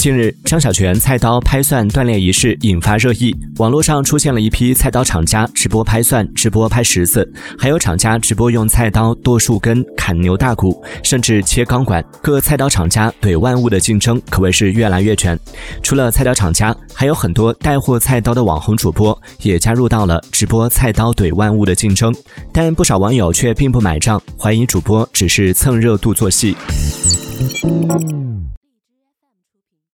近日张小泉菜刀拍蒜锻炼仪式引发热议。网络上出现了一批菜刀厂家直播拍蒜直播拍石子还有厂家直播用菜刀剁树根砍牛大骨甚至切钢管。各菜刀厂家怼万物的竞争可谓是越来越卷。除了菜刀厂家还有很多带货菜刀的网红主播也加入到了直播菜刀怼万物的竞争。但不少网友却并不买账怀疑主播只是蹭热度做戏。